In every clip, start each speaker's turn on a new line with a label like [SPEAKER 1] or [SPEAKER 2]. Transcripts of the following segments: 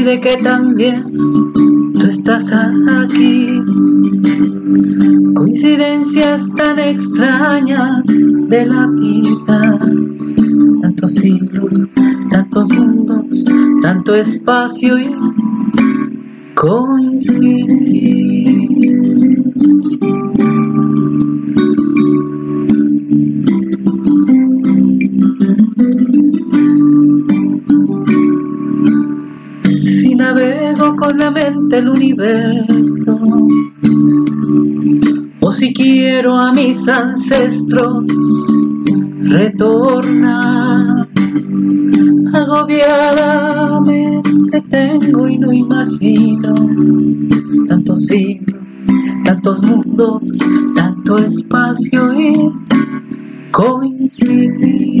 [SPEAKER 1] Coincide que también tú estás aquí. Coincidencias tan extrañas de la vida. Tantos siglos, tantos mundos, tanto espacio y ancestros retornar, agobiada mente tengo y no imagino tantos siglos, tantos mundos, tanto espacio y coincidir.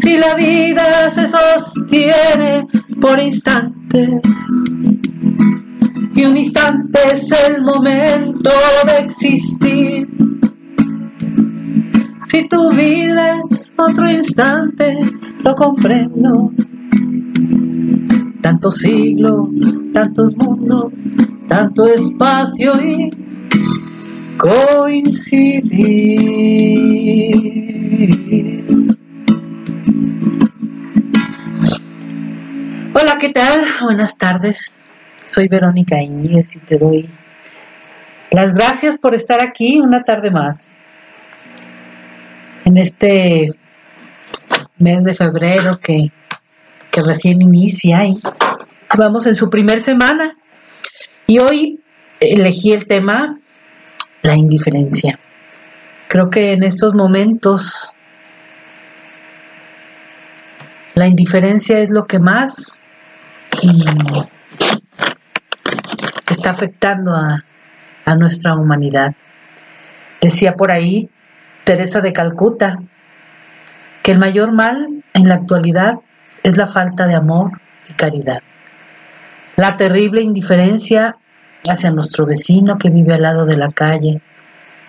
[SPEAKER 1] Si la vida se sostiene por instantes y un instante es el momento de existir. Si tu vida es otro instante, lo comprendo. Tantos siglos, tantos mundos, tanto espacio y coincidir. ¿Qué tal? Buenas tardes. Soy Verónica Iñiguez y te doy las gracias por estar aquí una tarde más. En este mes de febrero que, que recién inicia y vamos en su primer semana. Y hoy elegí el tema la indiferencia. Creo que en estos momentos la indiferencia es lo que más está afectando a, a nuestra humanidad. Decía por ahí Teresa de Calcuta que el mayor mal en la actualidad es la falta de amor y caridad. La terrible indiferencia hacia nuestro vecino que vive al lado de la calle,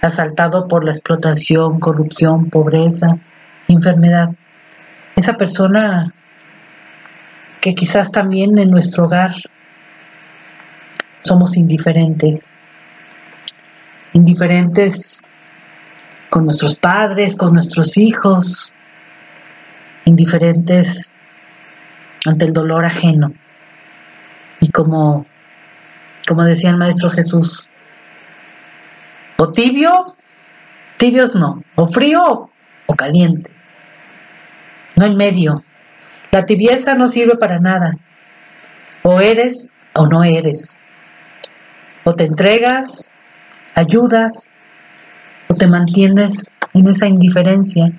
[SPEAKER 1] asaltado por la explotación, corrupción, pobreza, enfermedad. Esa persona que quizás también en nuestro hogar somos indiferentes, indiferentes con nuestros padres, con nuestros hijos, indiferentes ante el dolor ajeno. Y como, como decía el Maestro Jesús, o tibio, tibios no, o frío o caliente, no en medio. La tibieza no sirve para nada. O eres o no eres. O te entregas, ayudas, o te mantienes en esa indiferencia,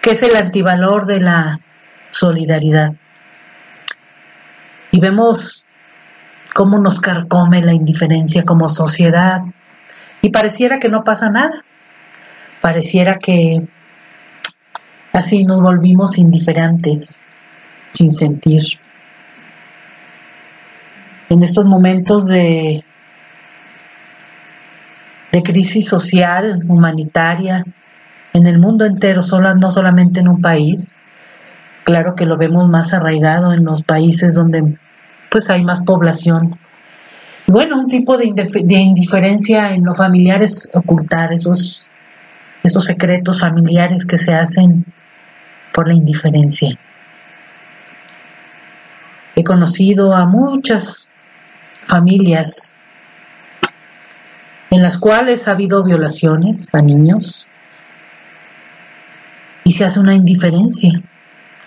[SPEAKER 1] que es el antivalor de la solidaridad. Y vemos cómo nos carcome la indiferencia como sociedad y pareciera que no pasa nada. pareciera que así nos volvimos indiferentes, sin sentir. En estos momentos de, crisis social, humanitaria, en el mundo entero, solo, no solamente en un país, claro que lo vemos más arraigado en los países donde pues hay más población. Bueno, un tipo de, indiferencia en lo familiar es ocultar esos, esos secretos familiares que se hacen por la indiferencia. He conocido a muchas familias en las cuales ha habido violaciones a niños y se hace una indiferencia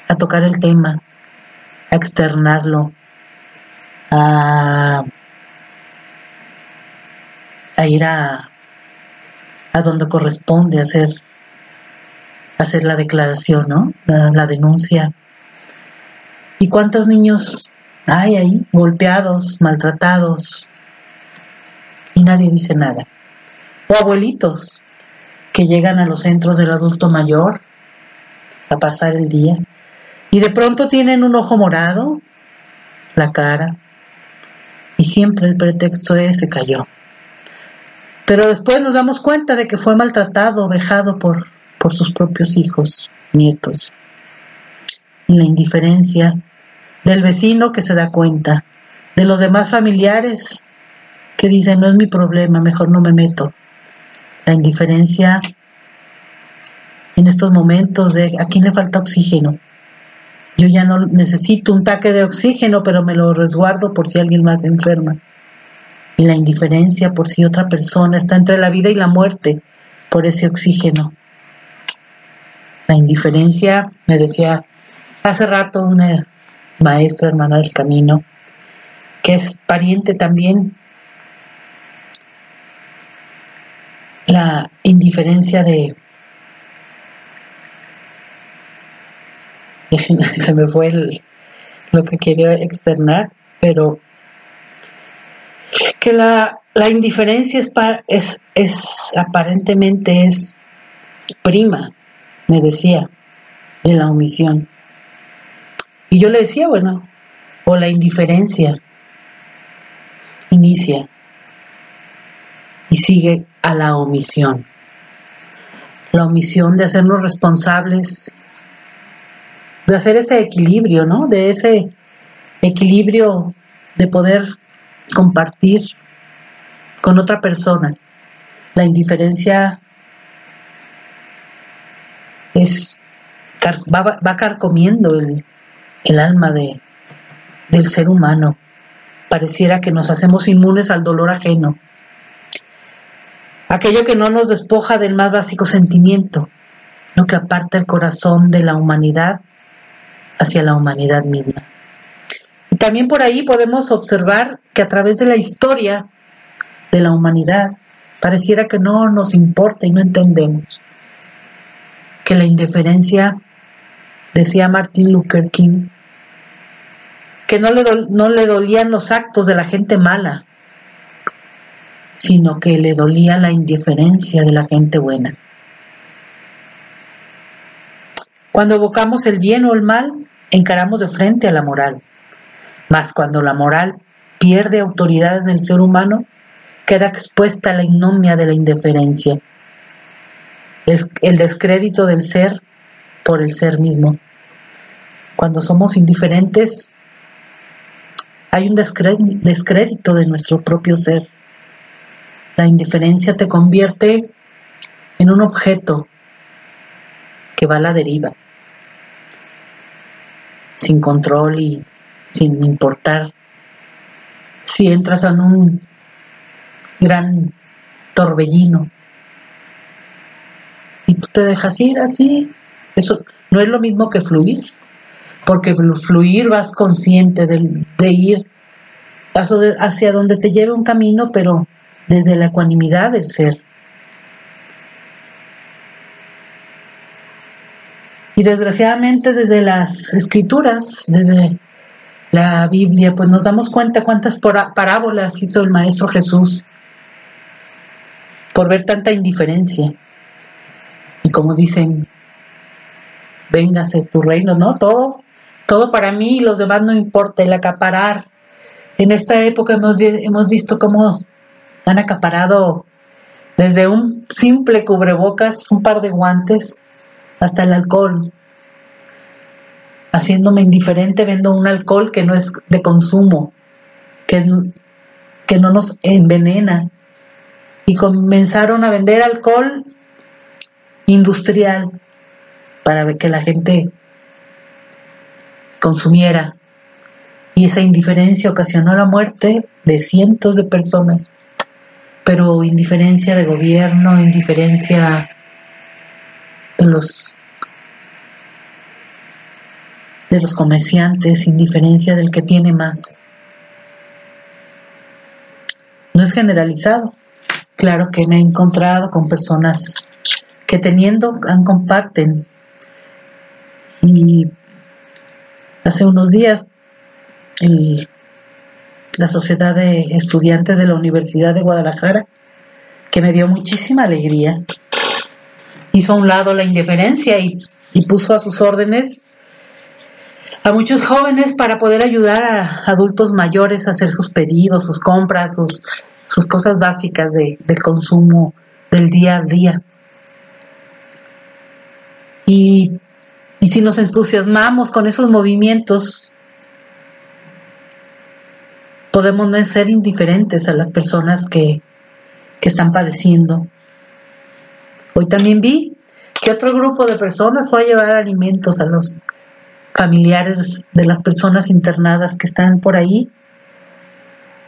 [SPEAKER 1] a tocar el tema, a externarlo, a, ir a, a donde corresponde hacer, hacer la declaración, ¿no? La, denuncia. ¿Y cuántos niños hay ahí golpeados, maltratados? Y nadie dice nada. O abuelitos que llegan a los centros del adulto mayor a pasar el día y de pronto tienen un ojo morado, la cara, y siempre el pretexto es se cayó. Pero después nos damos cuenta de que fue maltratado, vejado por, por sus propios hijos, nietos. Y la indiferencia del vecino que se da cuenta, de los demás familiares que dicen no es mi problema, mejor no me meto. La indiferencia en estos momentos de a quién le falta oxígeno, yo ya no necesito un taque de oxígeno, pero me lo resguardo por si alguien más enferma. Y la indiferencia por si otra persona está entre la vida y la muerte por ese oxígeno. La indiferencia, me decía hace rato una maestra hermana del camino, que es pariente también, la indiferencia de se me fue lo que quería externar, pero que la, indiferencia es, es, es aparentemente es prima, me decía, de la omisión. Y yo le decía, bueno, o la indiferencia inicia y sigue a la omisión. La omisión de hacernos responsables de hacer ese equilibrio, ¿no? De ese equilibrio de poder compartir con otra persona. La indiferencia es va, va carcomiendo el, el alma de, del ser humano. Pareciera que nos hacemos inmunes al dolor ajeno. Aquello que no nos despoja del más básico sentimiento, lo que aparta el corazón de la humanidad hacia la humanidad misma. Y también por ahí podemos observar que a través de la historia de la humanidad pareciera que no nos importa y no entendemos que la indiferencia, decía Martin Luther King, que no le, no le dolían los actos de la gente mala, sino que le dolía la indiferencia de la gente buena. Cuando evocamos el bien o el mal, encaramos de frente a la moral. Mas cuando la moral pierde autoridad en el ser humano, queda expuesta a la ignomia de la indiferencia, el, descrédito del ser por el ser mismo. Cuando somos indiferentes, hay un descrédito de nuestro propio ser. La indiferencia te convierte en un objeto que va a la deriva sin control y sin importar si entras en un gran torbellino y tú te dejas ir así. Eso no es lo mismo que fluir, porque fluir vas consciente de, de ir hacia donde te lleve un camino, pero desde la ecuanimidad del ser. Y desgraciadamente desde las escrituras, desde la Biblia, pues nos damos cuenta cuántas parábolas hizo el Maestro Jesús por ver tanta indiferencia. Como dicen, véngase tu reino, ¿no? Todo, todo para mí y los demás no importa, el acaparar. En esta época hemos, hemos visto cómo han acaparado desde un simple cubrebocas, un par de guantes, hasta el alcohol. Haciéndome indiferente, vendo un alcohol que no es de consumo, que, que no nos envenena. Y comenzaron a vender alcohol industrial para que la gente consumiera. Y esa indiferencia ocasionó la muerte de cientos de personas. Pero indiferencia de gobierno, indiferencia de los de los comerciantes, indiferencia del que tiene más. No es generalizado. Claro que me he encontrado con personas que teniendo comparten y hace unos días la Sociedad de Estudiantes de la Universidad de Guadalajara, que me dio muchísima alegría, hizo a un lado la indiferencia y, puso a sus órdenes a muchos jóvenes para poder ayudar a adultos mayores a hacer sus pedidos, sus compras, sus, sus cosas básicas de, del consumo del día a día. Y y si nos entusiasmamos con esos movimientos, podemos ser indiferentes a las personas que, que están padeciendo. Hoy también vi que otro grupo de personas fue a llevar alimentos a los familiares de las personas internadas que están por ahí.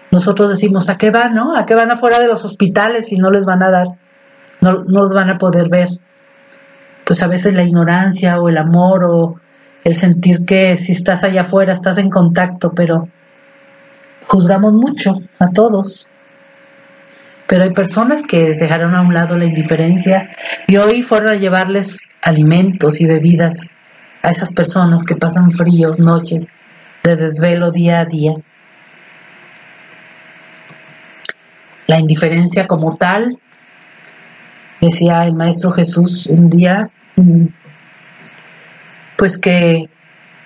[SPEAKER 1] Nosotros decimos, ¿a qué van, no? ¿A qué van afuera de los hospitales y no les van a dar? No, no los van a poder ver pues a veces la ignorancia o el amor o el sentir que si estás allá afuera estás en contacto, pero juzgamos mucho a todos. Pero hay personas que dejaron a un lado la indiferencia y hoy fueron a llevarles alimentos y bebidas a esas personas que pasan fríos, noches de desvelo día a día. La indiferencia como tal, decía el Maestro Jesús un día, pues que,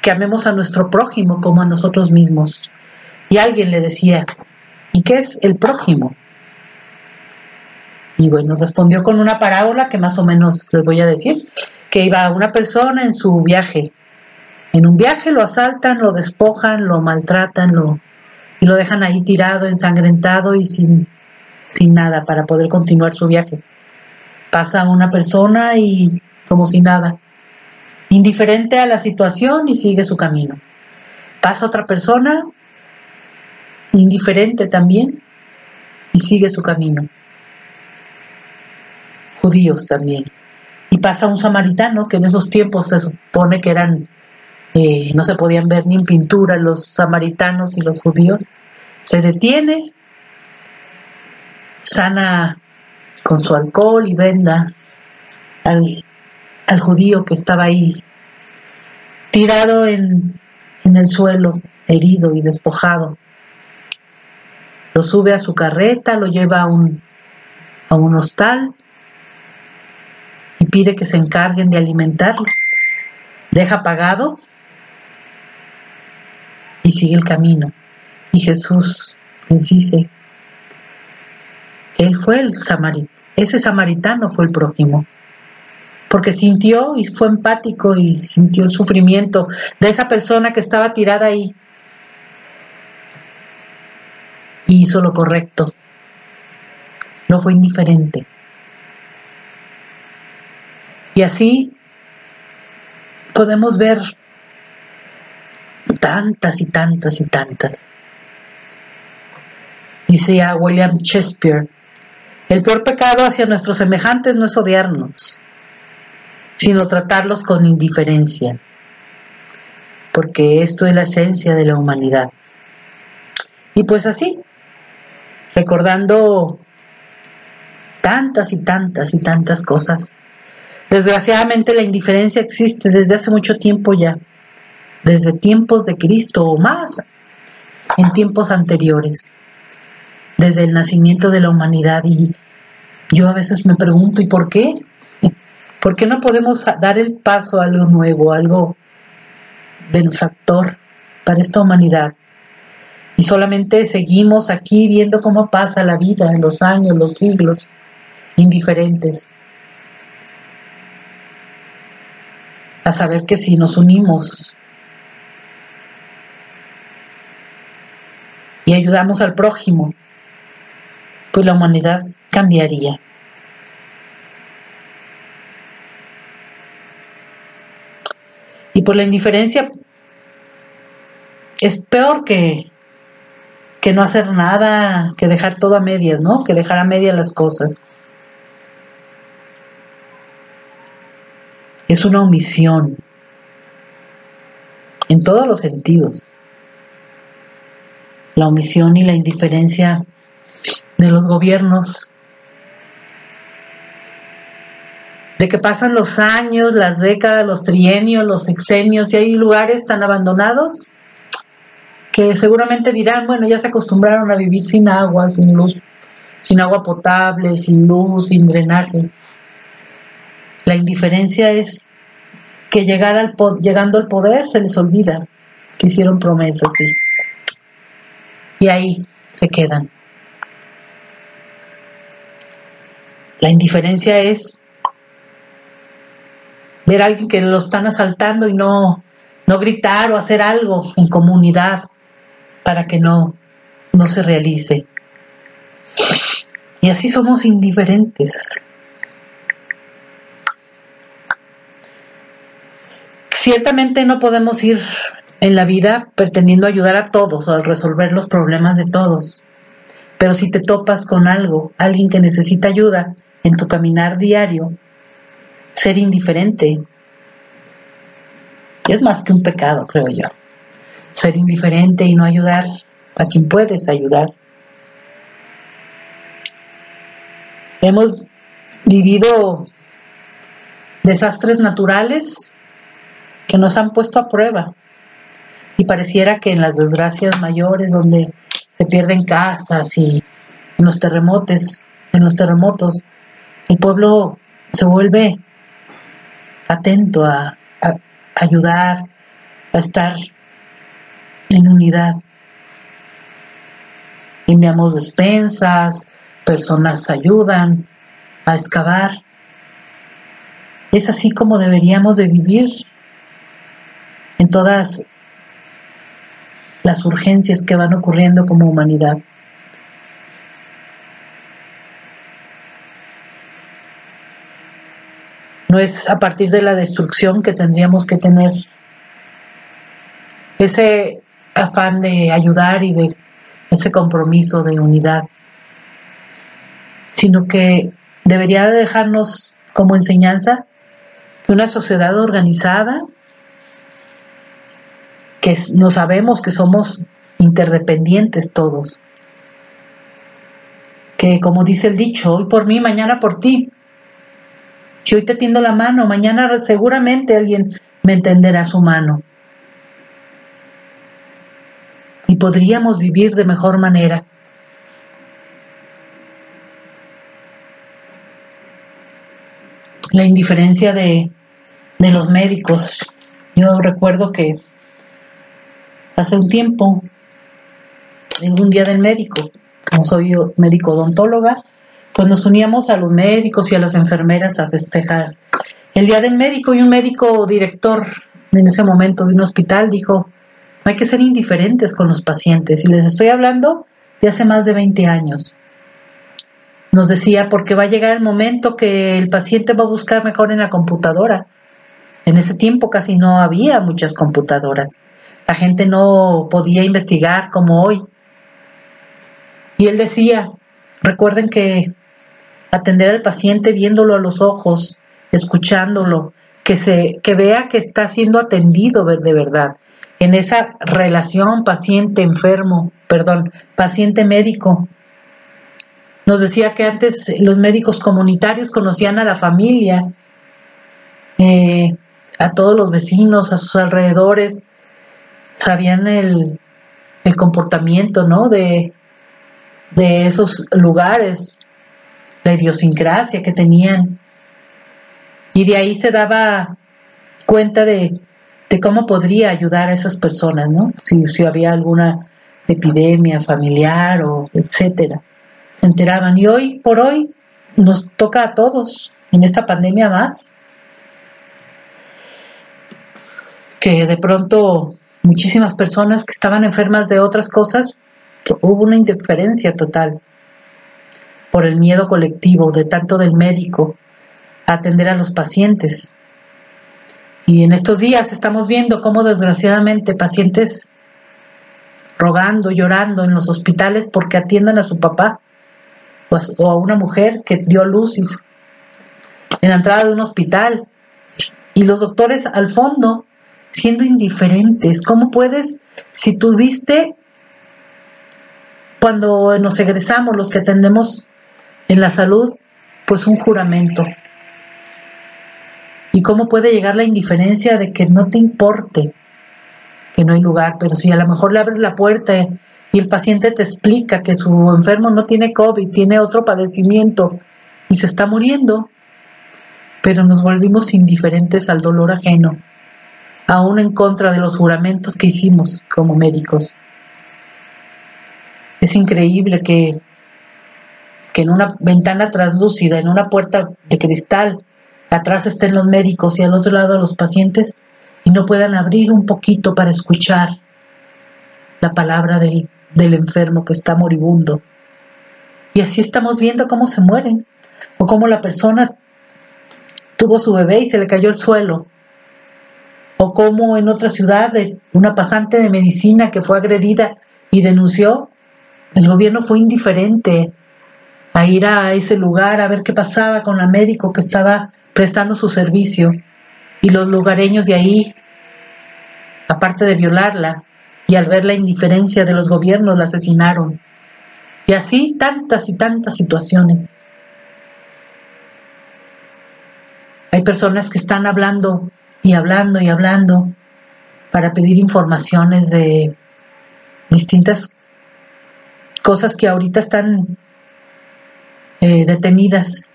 [SPEAKER 1] que amemos a nuestro prójimo como a nosotros mismos. Y alguien le decía, ¿y qué es el prójimo? Y bueno, respondió con una parábola que más o menos les voy a decir, que iba una persona en su viaje. En un viaje lo asaltan, lo despojan, lo maltratan, lo, y lo dejan ahí tirado, ensangrentado y sin, sin nada para poder continuar su viaje. Pasa una persona y como si nada, indiferente a la situación y sigue su camino. Pasa otra persona, indiferente también, y sigue su camino. Judíos también. Y pasa un samaritano, que en esos tiempos se supone que eran, eh, no se podían ver ni en pintura los samaritanos y los judíos. Se detiene, sana con su alcohol y venda al al judío que estaba ahí, tirado en, el suelo, herido y despojado. Lo sube a su carreta, lo lleva a un, a un hostal y pide que se encarguen de alimentarlo. Deja pagado y sigue el camino. Y Jesús les dice, Él fue el samaritano, ese samaritano fue el prójimo porque sintió y fue empático y sintió el sufrimiento de esa persona que estaba tirada ahí. Y hizo lo correcto. No fue indiferente. Y así podemos ver tantas y tantas y tantas. Dice a William Shakespeare, el peor pecado hacia nuestros semejantes no es odiarnos, sino tratarlos con indiferencia, porque esto es la esencia de la humanidad. Y pues así, recordando tantas y tantas y tantas cosas. Desgraciadamente la indiferencia existe desde hace mucho tiempo ya, desde tiempos de Cristo o más, en tiempos anteriores, desde el nacimiento de la humanidad. Y yo a veces me pregunto, ¿y por qué? ¿Por qué no podemos dar el paso a algo nuevo, algo benefactor para esta humanidad? Y solamente seguimos aquí viendo cómo pasa la vida, en los años, los siglos, indiferentes. A saber que si nos unimos y ayudamos al prójimo, pues la humanidad cambiaría. Y por la indiferencia es peor que, que no hacer nada, que dejar todo a medias, ¿no? Que dejar a medias las cosas. Es una omisión en todos los sentidos. La omisión y la indiferencia de los gobiernos de que pasan los años, las décadas, los trienios, los sexenios y hay lugares tan abandonados que seguramente dirán, bueno, ya se acostumbraron a vivir sin agua, sin luz, sin agua potable, sin luz, sin drenajes. La indiferencia es que llegar al llegando al poder se les olvida que hicieron promesas y ahí se quedan. La indiferencia es ver a alguien que lo están asaltando y no, no gritar o hacer algo en comunidad para que no, no se realice. Y así somos indiferentes. Ciertamente no podemos ir en la vida pretendiendo ayudar a todos o al resolver los problemas de todos. Pero si te topas con algo, alguien que necesita ayuda en tu caminar diario, ser indiferente. Es más que un pecado, creo yo. Ser indiferente y no ayudar a quien puedes ayudar. Hemos vivido desastres naturales que nos han puesto a prueba. Y pareciera que en las desgracias mayores donde se pierden casas y en los terremotos, en los terremotos, el pueblo se vuelve atento a, ayudar, a estar en unidad. Enviamos despensas, personas ayudan a excavar. Es así como deberíamos de vivir en todas las urgencias que van ocurriendo como humanidad. No es a partir de la destrucción que tendríamos que tener ese afán de ayudar y de ese compromiso de unidad, sino que debería dejarnos como enseñanza que una sociedad organizada, que no sabemos que somos interdependientes todos, que como dice el dicho, hoy por mí, mañana por ti, si hoy te tiendo la mano, mañana seguramente alguien me entenderá su mano. Y podríamos vivir de mejor manera. La indiferencia de, de los médicos. Yo recuerdo que hace un tiempo, en un día del médico, como soy médico odontóloga, pues nos uníamos a los médicos y a las enfermeras a festejar. El día del médico y un médico director en ese momento de un hospital dijo, no hay que ser indiferentes con los pacientes. Y les estoy hablando de hace más de 20 años. Nos decía, porque va a llegar el momento que el paciente va a buscar mejor en la computadora. En ese tiempo casi no había muchas computadoras. La gente no podía investigar como hoy. Y él decía, recuerden que atender al paciente viéndolo a los ojos, escuchándolo, que, se, que vea que está siendo atendido de verdad, en esa relación paciente-enfermo, perdón, paciente-médico. Nos decía que antes los médicos comunitarios conocían a la familia, eh, a todos los vecinos, a sus alrededores, sabían el, el comportamiento ¿no? de, de esos lugares, la idiosincrasia que tenían. Y de ahí se daba cuenta de, de cómo podría ayudar a esas personas, ¿no? Si, si había alguna epidemia familiar o etcétera. Se enteraban. Y hoy por hoy nos toca a todos, en esta pandemia más, que de pronto muchísimas personas que estaban enfermas de otras cosas, hubo una indiferencia total por el miedo colectivo de tanto del médico atender a los pacientes. Y en estos días estamos viendo cómo desgraciadamente pacientes rogando, llorando en los hospitales porque atiendan a su papá o a una mujer que dio luz en la entrada de un hospital y los doctores al fondo siendo indiferentes. ¿Cómo puedes, si tuviste cuando nos egresamos los que atendemos en la salud, pues un juramento? ¿Y cómo puede llegar la indiferencia de que no te importe que no hay lugar? Pero si a lo mejor le abres la puerta y el paciente te explica que su enfermo no tiene COVID, tiene otro padecimiento y se está muriendo, pero nos volvimos indiferentes al dolor ajeno aún en contra de los juramentos que hicimos como médicos. Es increíble que, en una ventana translúcida, en una puerta de cristal, atrás estén los médicos y al otro lado los pacientes y no puedan abrir un poquito para escuchar la palabra del, del enfermo que está moribundo. Y así estamos viendo cómo se mueren o cómo la persona tuvo su bebé y se le cayó el suelo o como en otra ciudad una pasante de medicina que fue agredida y denunció, el gobierno fue indiferente ir a ese lugar a ver qué pasaba con la médico que estaba prestando su servicio y los lugareños de ahí, aparte de violarla y al ver la indiferencia de los gobiernos, la asesinaron. Y así tantas y tantas situaciones. Hay personas que están hablando y hablando y hablando para pedir informaciones de distintas cosas que ahorita están eh, detenidas,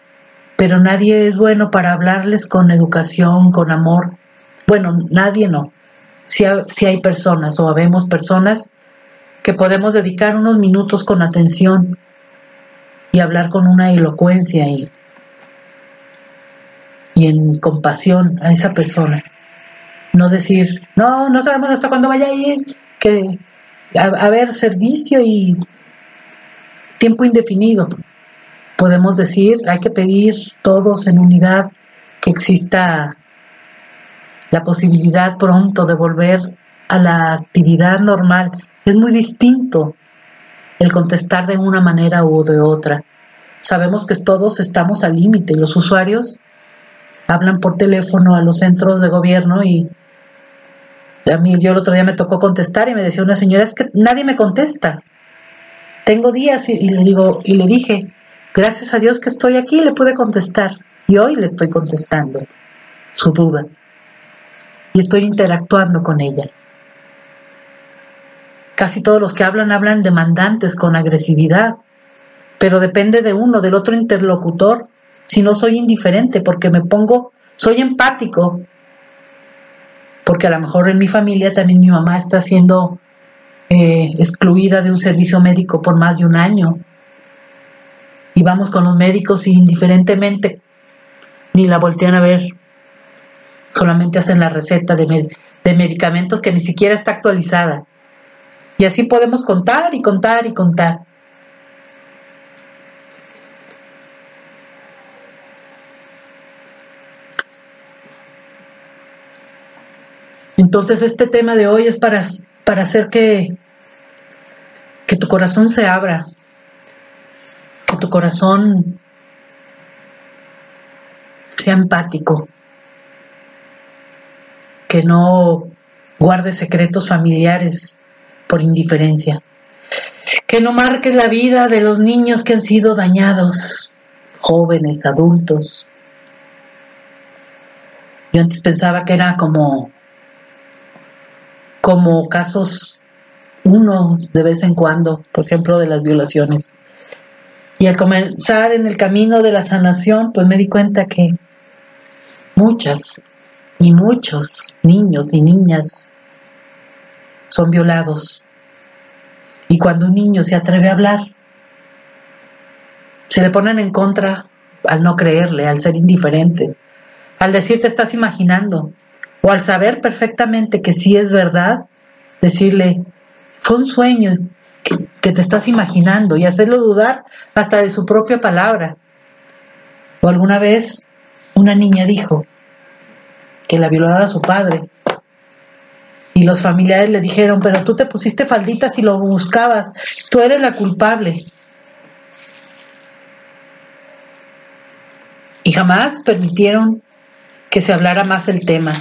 [SPEAKER 1] pero nadie es bueno para hablarles con educación, con amor. Bueno, nadie no. Si, hay personas o habemos personas que podemos dedicar unos minutos con atención y hablar con una elocuencia y y en compasión a esa persona. No decir, no, no sabemos hasta cuándo vaya a ir, que a, haber servicio y tiempo indefinido. Podemos decir, hay que pedir todos en unidad que exista la posibilidad pronto de volver a la actividad normal. Es muy distinto el contestar de una manera u de otra. Sabemos que todos estamos al límite. Los usuarios hablan por teléfono a los centros de gobierno y a mí yo el otro día me tocó contestar y me decía una señora, es que nadie me contesta. Tengo días y, le digo y le dije, gracias a Dios que estoy aquí, le pude contestar. Y hoy le estoy contestando su duda. Y estoy interactuando con ella. Casi todos los que hablan hablan demandantes con agresividad, pero depende de uno, del otro interlocutor, si no soy indiferente, porque me pongo, soy empático, porque a lo mejor en mi familia también mi mamá está siendo eh, excluida de un servicio médico por más de un año. Y vamos con los médicos y indiferentemente ni la voltean a ver, solamente hacen la receta de, de medicamentos que ni siquiera está actualizada. Y así podemos contar y contar y contar. Entonces este tema de hoy es para, para hacer que, que tu corazón se abra, tu corazón sea empático, que no guarde secretos familiares por indiferencia, que no marques la vida de los niños que han sido dañados, jóvenes, adultos. Yo antes pensaba que era como como casos uno de vez en cuando, por ejemplo, de las violaciones. Y al comenzar en el camino de la sanación, pues me di cuenta que, muchas y muchos niños y niñas son violados. Y cuando un niño se atreve a hablar, se le ponen en contra al no creerle, al ser indiferentes, al decir te estás imaginando, o al saber perfectamente que sí es verdad, decirle, fue un sueño que, te estás imaginando y hacerlo dudar hasta de su propia palabra. O alguna vez una niña dijo que la violaba a su padre y los familiares le dijeron, pero tú te pusiste falditas y lo buscabas, tú eres la culpable. Y jamás permitieron que se hablara más el tema.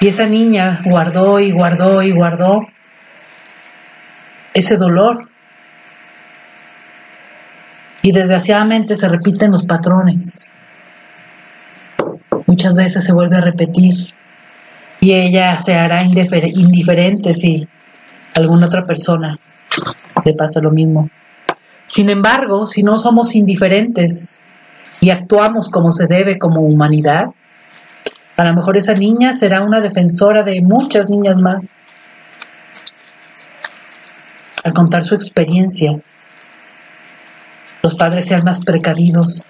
[SPEAKER 1] Y esa niña guardó y guardó y guardó ese dolor. Y desgraciadamente se repiten los patrones. Muchas veces se vuelve a repetir y ella se hará indiferente si alguna otra persona le pasa lo mismo. Sin embargo, si no somos indiferentes y actuamos como se debe como humanidad, a lo mejor esa niña será una defensora de muchas niñas más. Al contar su experiencia, los padres sean más precavidos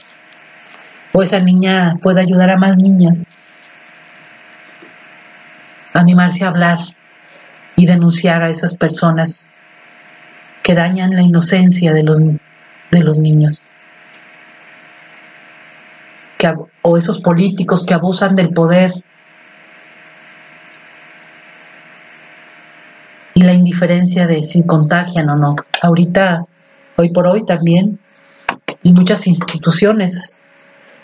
[SPEAKER 1] o esa niña pueda ayudar a más niñas animarse a hablar y denunciar a esas personas que dañan la inocencia de los, de los niños. Que, o esos políticos que abusan del poder y la indiferencia de si contagian o no. Ahorita, hoy por hoy también, y muchas instituciones,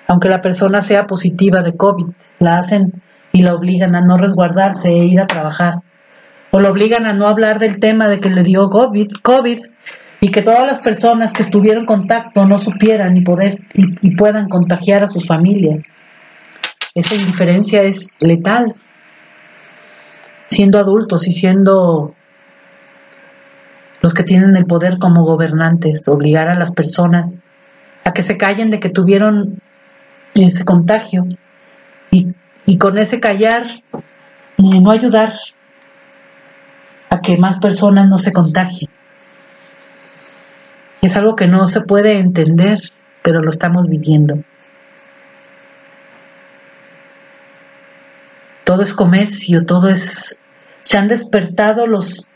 [SPEAKER 1] aunque la persona sea positiva de COVID, la hacen y la obligan a no resguardarse e ir a trabajar. O la obligan a no hablar del tema de que le dio COVID, COVID y que todas las personas que estuvieron en contacto no supieran y, poder, y, puedan contagiar a sus familias. Esa indiferencia es letal. Siendo adultos y siendo los que tienen el poder como gobernantes, obligar a las personas a que se callen de que tuvieron ese contagio y y con ese callar eh, no ayudar a que más personas no se contagien. Es algo que no se puede entender, pero lo estamos viviendo. Todo es comercio, todo es... Se han despertado los,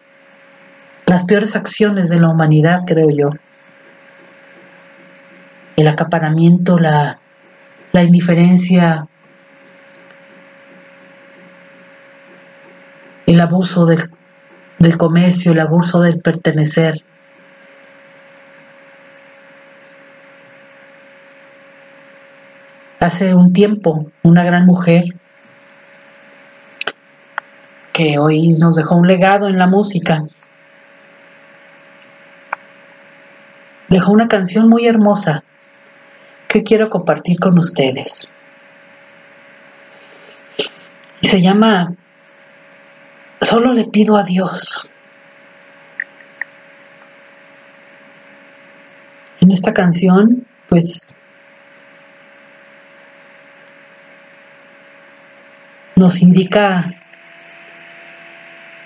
[SPEAKER 1] las peores acciones de la humanidad, creo yo. El acaparamiento, la, la indiferencia, el abuso del, comercio, el abuso del pertenecer. Hace un tiempo, una gran mujer que hoy nos dejó un legado en la música, dejó una canción muy hermosa que quiero compartir con ustedes. Se llama Solo le pido a Dios. En esta canción, pues, nos indica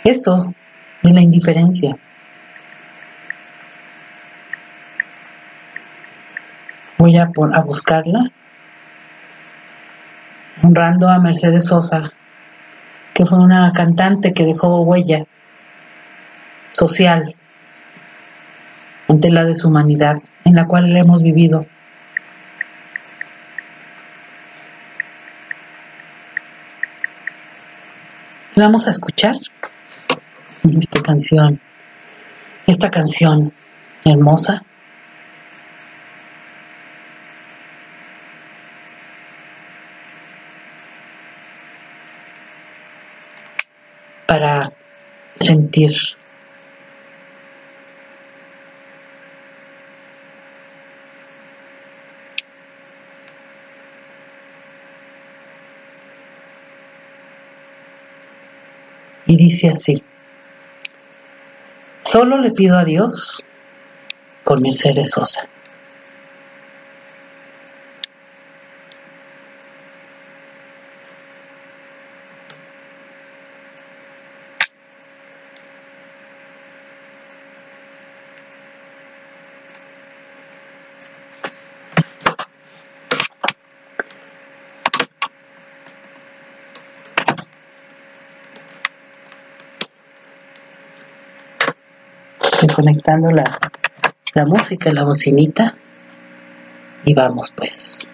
[SPEAKER 1] eso de la indiferencia. Voy a, a buscarla, honrando a Mercedes Sosa que fue una cantante que dejó huella social ante la deshumanidad en la cual hemos vivido. Vamos a escuchar esta canción, esta canción hermosa para sentir. Y dice así, solo le pido a Dios con Mercedes Sosa. Estoy conectando la, la música, la bocinita. Y vamos pues.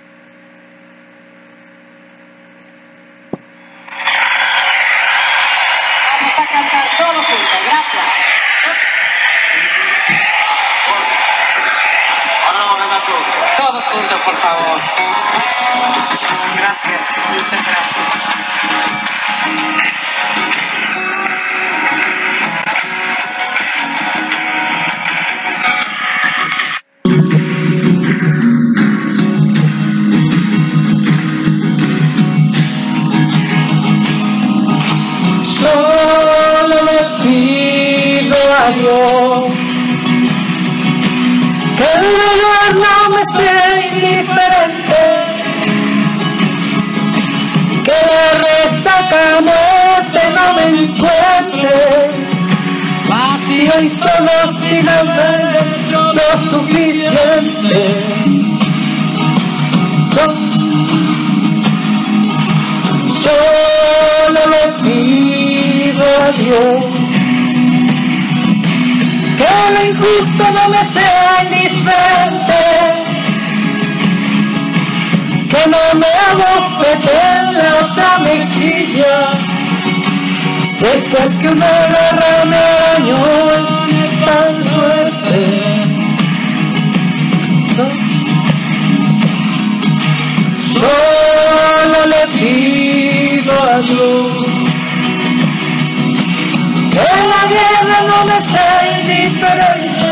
[SPEAKER 1] No me abofete en la otra mejilla, después que una guerra me con esta suerte. Solo le pido a Dios que la guerra no me sea indiferente.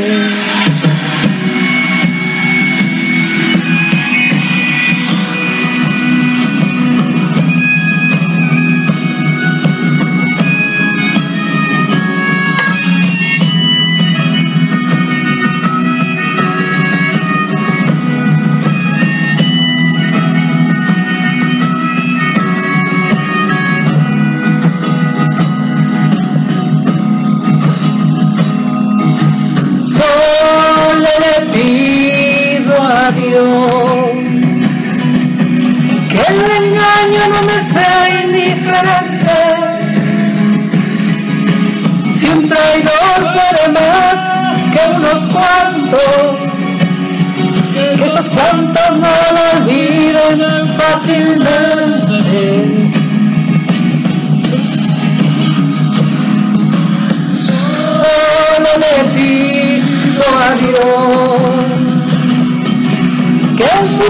[SPEAKER 1] El engaño no me sea indiferente. Si un traidor puede más que unos cuantos, que esos cuantos no lo olviden fácilmente.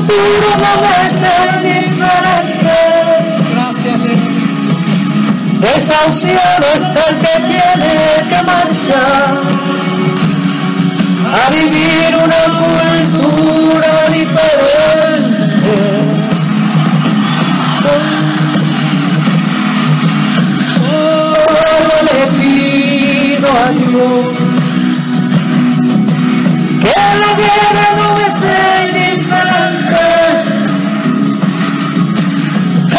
[SPEAKER 1] Futuro no me sea diferente. Desahuciado está el que tiene que marchar a vivir una cultura diferente. Solo le pido a Dios que la guerra no me sea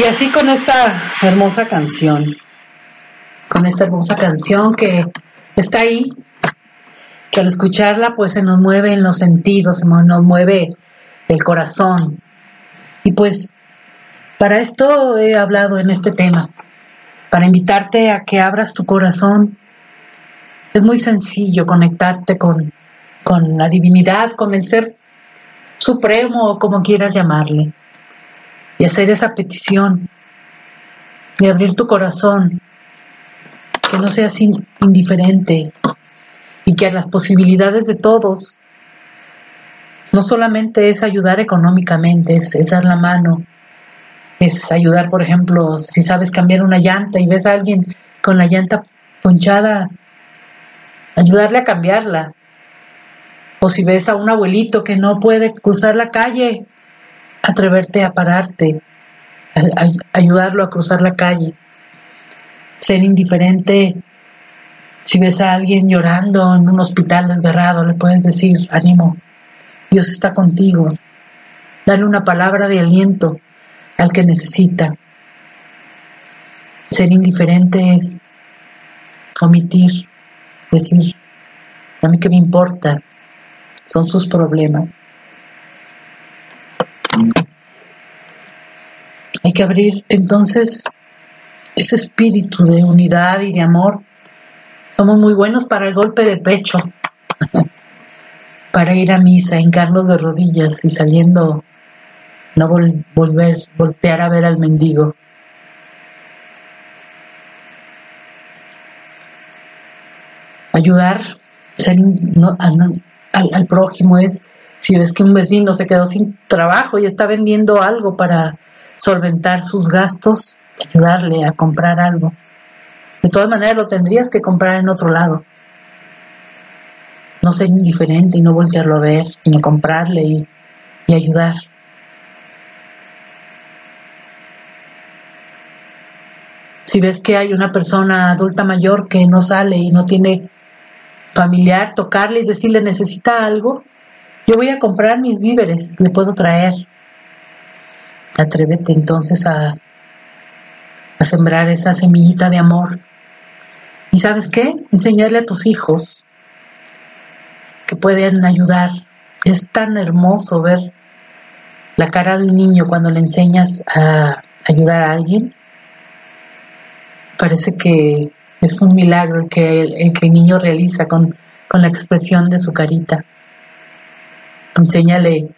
[SPEAKER 1] Y así con esta hermosa canción, con esta hermosa canción que está ahí, que al escucharla pues se nos mueve en los sentidos, se nos mueve el corazón. Y pues para esto he hablado en este tema, para invitarte a que abras tu corazón. Es muy sencillo conectarte con, con la divinidad, con el ser supremo o como quieras llamarle, y hacer esa petición y abrir tu corazón, que no seas indiferente y que a las posibilidades de todos no solamente es ayudar económicamente, es, es, dar la mano, es ayudar, por ejemplo, si sabes cambiar una llanta y ves a alguien con la llanta ponchada, ayudarle a cambiarla. O si ves a un abuelito que no puede cruzar la calle, atreverte a pararte, ayudarlo a cruzar la calle. Ser indiferente. Si ves a alguien llorando en un hospital desgarrado, le puedes decir, ánimo, Dios está contigo. Dale una palabra de aliento al que necesita. Ser indiferente es omitir, decir, a mí que me importa, son sus problemas. Hay que abrir entonces ese espíritu de unidad y de amor. Somos muy buenos para el golpe de pecho, para ir a misa, hincarnos de rodillas y saliendo, no volver, voltear a ver al mendigo. Ayudar al, al prójimo es si ves que un vecino se quedó sin trabajo y está vendiendo algo para solventar sus gastos, ayudarle a comprar algo. De todas maneras lo tendrías que comprar en otro lado. No ser indiferente y no voltearlo a ver, sino comprarle y, y ayudar. Si ves que hay una persona adulta mayor que no sale y no tiene familiar, tocarle y decirle necesita algo, yo voy a comprar mis víveres, le puedo traer. Atrévete entonces a, sembrar esa semillita de amor. ¿Y sabes qué? Enseñarle a tus hijos que pueden ayudar. Es tan hermoso ver la cara de un niño cuando le enseñas a ayudar a alguien. Parece que es un milagro el que el, que el niño realiza con, con la expresión de su carita. Enséñale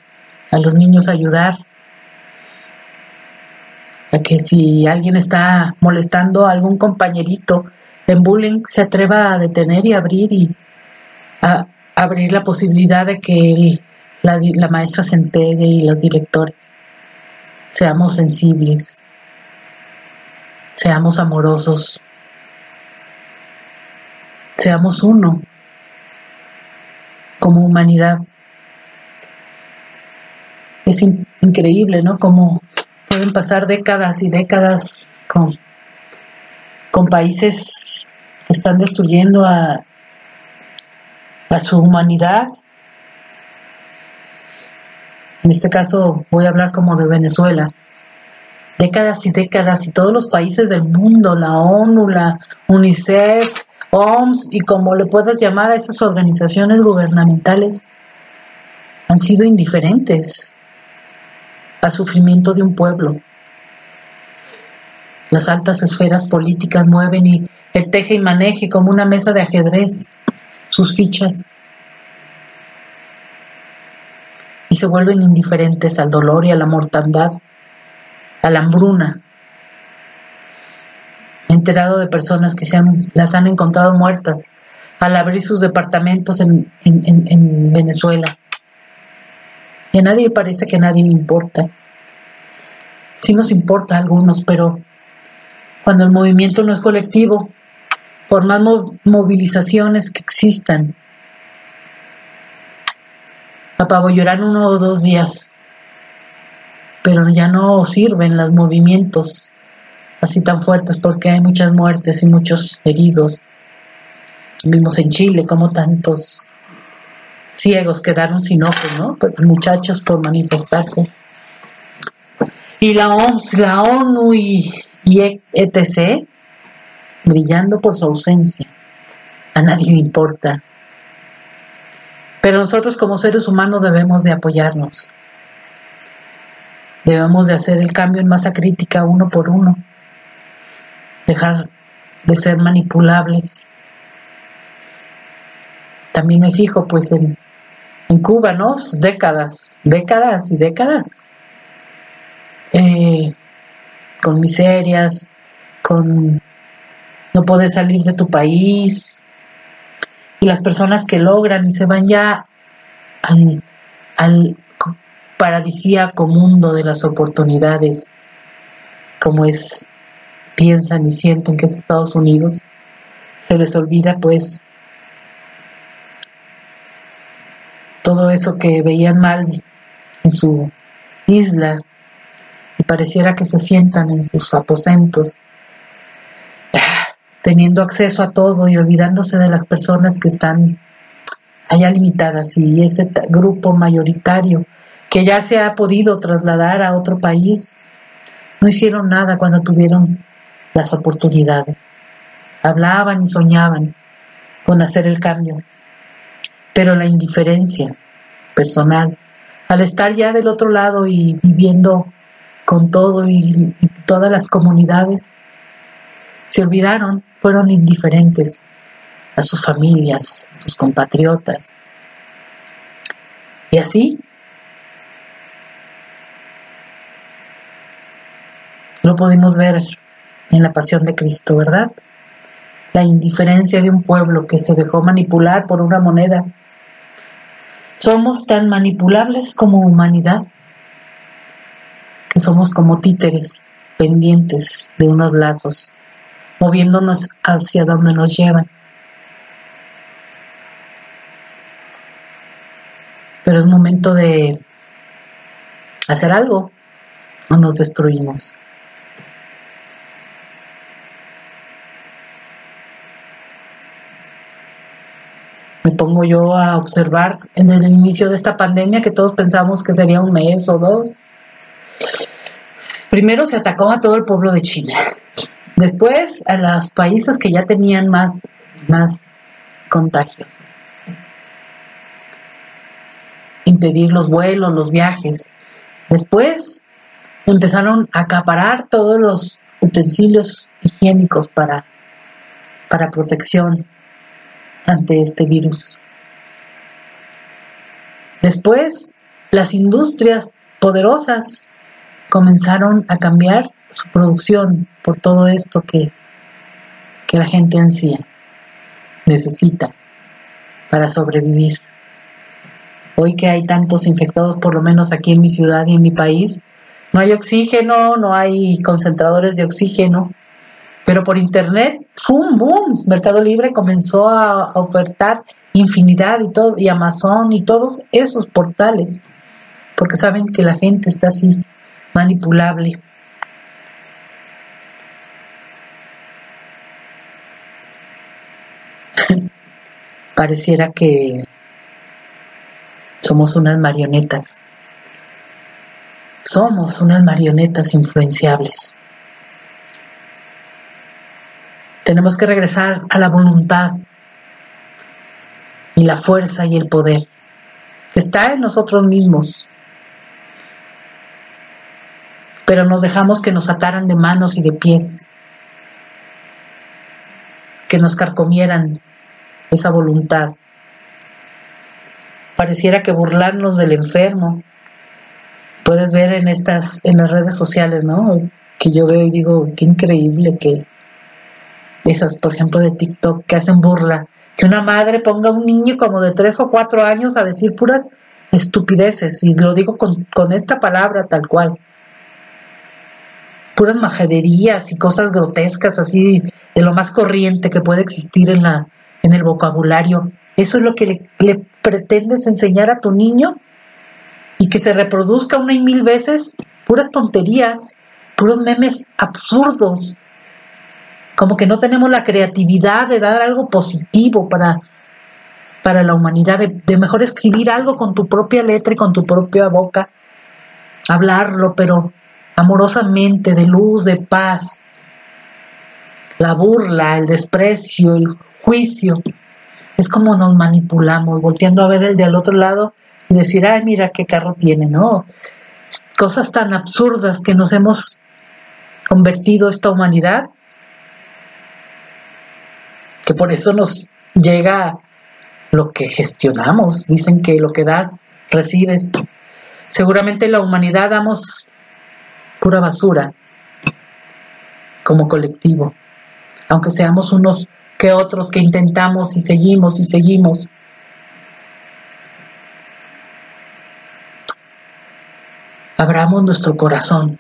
[SPEAKER 1] a los niños a ayudar, a que si alguien está molestando a algún compañerito en bullying, se atreva a detener y abrir y a abrir la posibilidad de que la, la maestra se entere y los directores. Seamos sensibles, seamos amorosos, seamos uno como humanidad. Es increíble, ¿no? Como pueden pasar décadas y décadas con, con países que están destruyendo a, a su humanidad. En este caso voy a hablar como de Venezuela. Décadas y décadas y todos los países del mundo, la ONU, la UNICEF, OMS y como le puedas llamar a esas organizaciones gubernamentales, han sido indiferentes al sufrimiento de un pueblo. Las altas esferas políticas mueven y el teje y maneje como una mesa de ajedrez sus fichas y se vuelven indiferentes al dolor y a la mortandad, a la hambruna. He enterado de personas que se han, las han encontrado muertas al abrir sus departamentos en, en Venezuela. Y a nadie parece que a nadie le importa. Sí nos importa a algunos, pero cuando el movimiento no es colectivo, por más movilizaciones que existan, llorar uno o dos días, pero ya no sirven los movimientos así tan fuertes porque hay muchas muertes y muchos heridos. Vimos en Chile como tantos ciegos quedaron sin ojos, ¿no? Muchachos por manifestarse. Y la OMS, la ONU y, etc. brillando por su ausencia. A nadie le importa. Pero nosotros como seres humanos debemos de apoyarnos. Debemos de hacer el cambio en masa crítica uno por uno. dejar de ser manipulables. También me fijo pues en, en Cuba, ¿no? Décadas, décadas y décadas. Eh, con miserias, con no poder salir de tu país. Y las personas que logran y se van ya al, al paradisíaco mundo de las oportunidades, como es, piensan y sienten que es Estados Unidos, se les olvida pues todo eso que veían mal en su isla y pareciera que se sientan en sus aposentos teniendo acceso a todo y olvidándose de las personas que están allá limitadas y ese grupo mayoritario que ya se ha podido trasladar a otro país, no hicieron nada cuando tuvieron las oportunidades. Hablaban y soñaban con hacer el cambio, pero la indiferencia personal, al estar ya del otro lado y viviendo con todo y, todas las comunidades, se olvidaron, fueron indiferentes a sus familias, a sus compatriotas. Y así lo pudimos ver en la pasión de Cristo, ¿verdad? La indiferencia de un pueblo que se dejó manipular por una moneda. Somos tan manipulables como humanidad, que somos como títeres pendientes de unos lazos moviéndonos hacia donde nos llevan. Pero es momento de hacer algo o nos destruimos. Pongo yo a observar en el inicio de esta pandemia que todos pensamos que sería un mes o dos. Primero se atacó a todo el pueblo de China. Después a los países que ya tenían más, más contagios. Impedir los vuelos, los viajes. Después empezaron a acaparar todos los utensilios higiénicos para, para protección ante este virus. Después, las industrias poderosas comenzaron a cambiar su producción por todo esto que, que la gente ansía, necesita para sobrevivir. Hoy que hay tantos infectados, por lo menos aquí en mi ciudad y en mi país, no hay oxígeno, no hay concentradores de oxígeno, pero por internet, ¡fum! ¡boom! Mercado Libre comenzó a ofertar infinidad y todo, y Amazon y todos esos portales, porque saben que la gente está así, manipulable. pareciera que somos unas marionetas. Somos unas marionetas influenciables. Tenemos que regresar a la voluntad y la fuerza y el poder. Está en nosotros mismos. Pero nos dejamos que nos ataran de manos y de pies, que nos carcomieran esa voluntad. Pareciera que burlarnos del enfermo. Puedes ver en estas, en las redes sociales, ¿no? Que yo veo y digo, qué increíble que esas, por ejemplo, de TikTok, que hacen burla, que una madre ponga a un niño como de tres o cuatro años a decir puras estupideces, y lo digo con, con esta palabra tal cual, puras majaderías y cosas grotescas así de lo más corriente que puede existir en la, en el vocabulario. Eso es lo que le, pretendes enseñar a tu niño y que se reproduzca una y mil veces puras tonterías, puros memes absurdos. Como que no tenemos la creatividad de dar algo positivo para, para la humanidad, de, de mejor escribir algo con tu propia letra y con tu propia boca, hablarlo, pero amorosamente, de luz, de paz. La burla, el desprecio, el juicio. Es como nos manipulamos, volteando a ver el de al otro lado y decir, ay, mira qué carro tiene, ¿no? Cosas tan absurdas que nos hemos convertido esta humanidad que por eso nos llega lo que gestionamos. Dicen que lo que das, recibes. Seguramente la humanidad damos pura basura como colectivo, aunque seamos unos que otros que intentamos y seguimos y seguimos. Abramos nuestro corazón.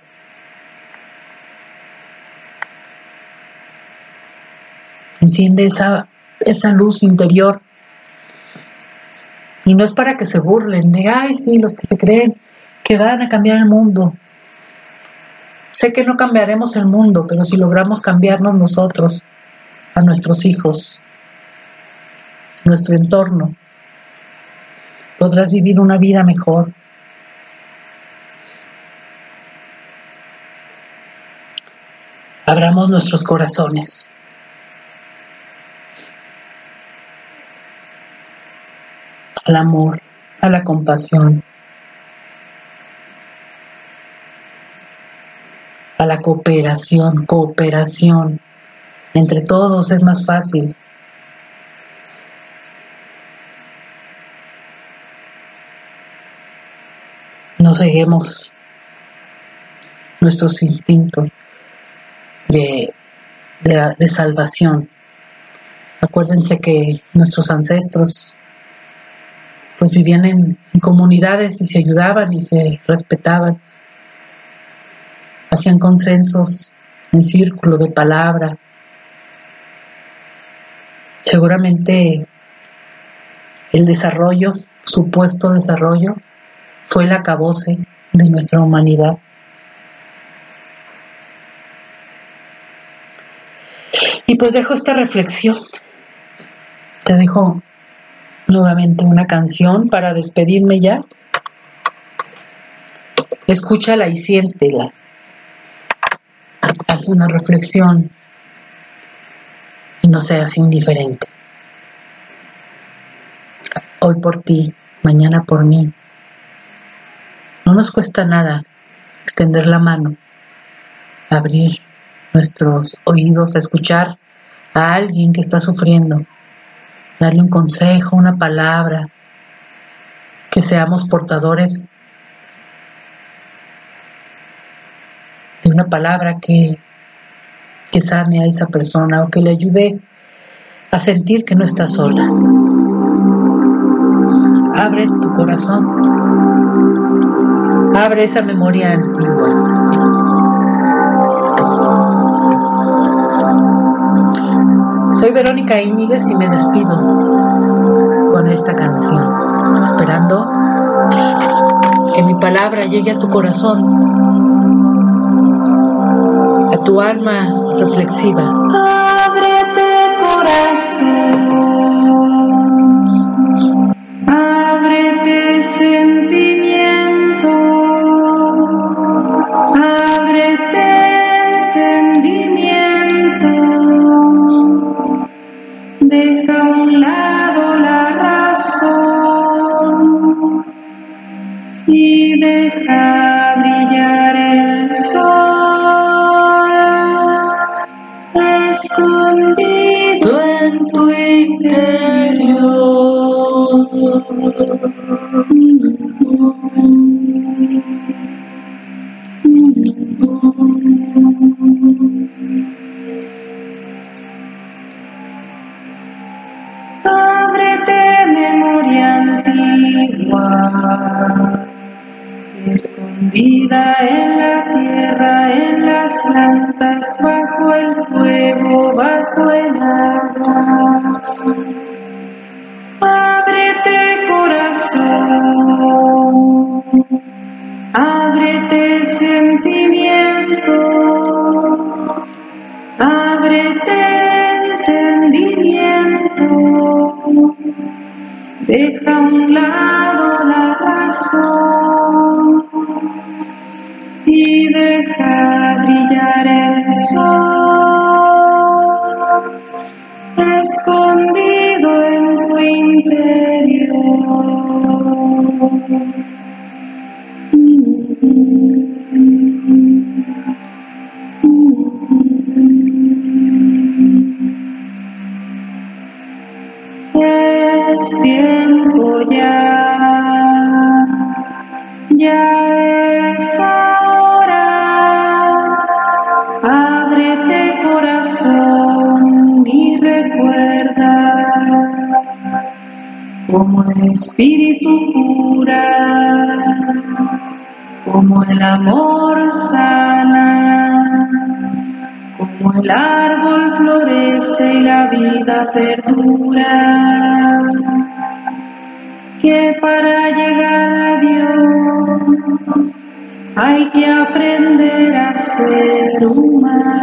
[SPEAKER 1] Enciende esa, esa luz interior. Y no es para que se burlen de, ay, sí, los que se creen que van a cambiar el mundo. Sé que no cambiaremos el mundo, pero si logramos cambiarnos nosotros, a nuestros hijos, nuestro entorno, podrás vivir una vida mejor. Abramos nuestros corazones. Al amor, a la compasión, a la cooperación, cooperación. Entre todos es más fácil. No seguimos nuestros instintos de, de, de salvación. Acuérdense que nuestros ancestros pues vivían en, comunidades y se ayudaban y se respetaban. Hacían consensos en círculo de palabra. Seguramente el desarrollo, supuesto desarrollo, fue el acabose de nuestra humanidad. Y pues dejo esta reflexión. Te dejo nuevamente una canción para despedirme ya. Escúchala y siéntela. Haz una reflexión y no seas indiferente. Hoy por ti, mañana por mí. No nos cuesta nada extender la mano, abrir nuestros oídos a escuchar a alguien que está sufriendo darle un consejo, una palabra, que seamos portadores de una palabra que, que sane a esa persona o que le ayude a sentir que no está sola. Abre tu corazón, abre esa memoria antigua. Soy Verónica Íñiguez y me despido con esta canción, esperando que mi palabra llegue a tu corazón, a tu alma reflexiva.
[SPEAKER 2] Escondida en la tierra, en las plantas, bajo el fuego, bajo el agua. Ábrete corazón, ábrete sentimiento, ábrete entendimiento, deja a un lado la razón el sol espíritu cura, como el amor sana, como el árbol florece y la vida perdura, que para llegar a Dios hay que aprender a ser humano.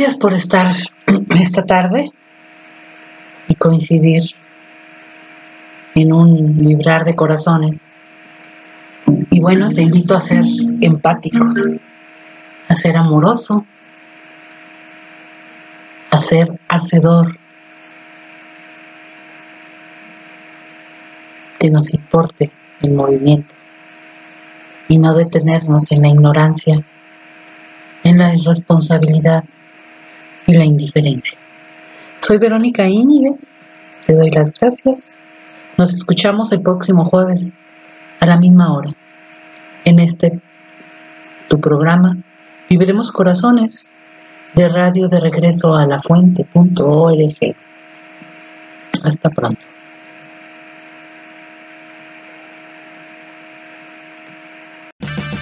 [SPEAKER 1] Gracias por estar esta tarde y coincidir en un vibrar de corazones. Y bueno, te invito a ser empático, a ser amoroso, a ser hacedor, que nos importe el movimiento y no detenernos en la ignorancia, en la irresponsabilidad y la indiferencia. Soy Verónica Íñiguez te doy las gracias. Nos escuchamos el próximo jueves a la misma hora. En este tu programa Viviremos Corazones de Radio de Regreso a la Fuente.org. Hasta pronto.